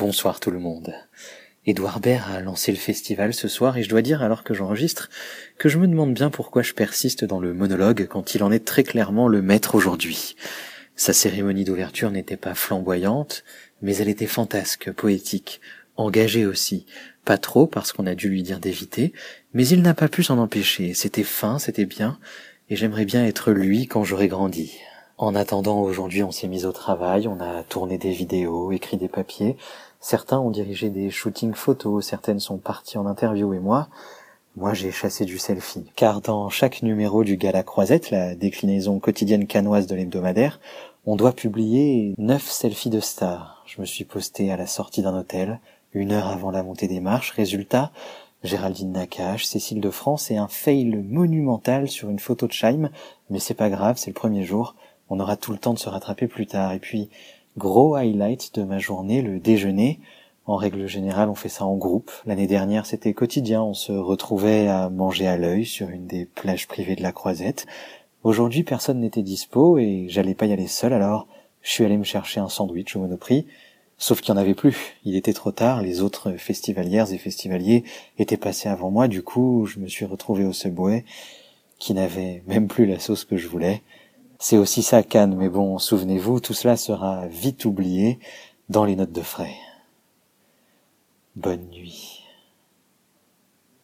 Bonsoir tout le monde. Édouard Baird a lancé le festival ce soir et je dois dire alors que j'enregistre que je me demande bien pourquoi je persiste dans le monologue quand il en est très clairement le maître aujourd'hui. Sa cérémonie d'ouverture n'était pas flamboyante, mais elle était fantasque, poétique, engagée aussi. Pas trop parce qu'on a dû lui dire d'éviter, mais il n'a pas pu s'en empêcher. C'était fin, c'était bien, et j'aimerais bien être lui quand j'aurai grandi. En attendant, aujourd'hui, on s'est mis au travail, on a tourné des vidéos, écrit des papiers. Certains ont dirigé des shootings photos, certaines sont parties en interview et moi, moi j'ai chassé du selfie. Car dans chaque numéro du Gala Croisette, la déclinaison quotidienne canoise de l'hebdomadaire, on doit publier neuf selfies de stars. Je me suis posté à la sortie d'un hôtel, une heure avant la montée des marches. Résultat, Géraldine Nakache, Cécile de France et un fail monumental sur une photo de Scheim, mais c'est pas grave, c'est le premier jour on aura tout le temps de se rattraper plus tard. Et puis, gros highlight de ma journée, le déjeuner. En règle générale, on fait ça en groupe. L'année dernière, c'était quotidien. On se retrouvait à manger à l'œil sur une des plages privées de la Croisette. Aujourd'hui, personne n'était dispo et j'allais pas y aller seul, alors je suis allé me chercher un sandwich au Monoprix. Sauf qu'il n'y en avait plus. Il était trop tard. Les autres festivalières et festivaliers étaient passés avant moi. Du coup, je me suis retrouvé au Subway, qui n'avait même plus la sauce que je voulais. C'est aussi ça Cannes, mais bon, souvenez-vous, tout cela sera vite oublié dans les notes de frais. Bonne nuit.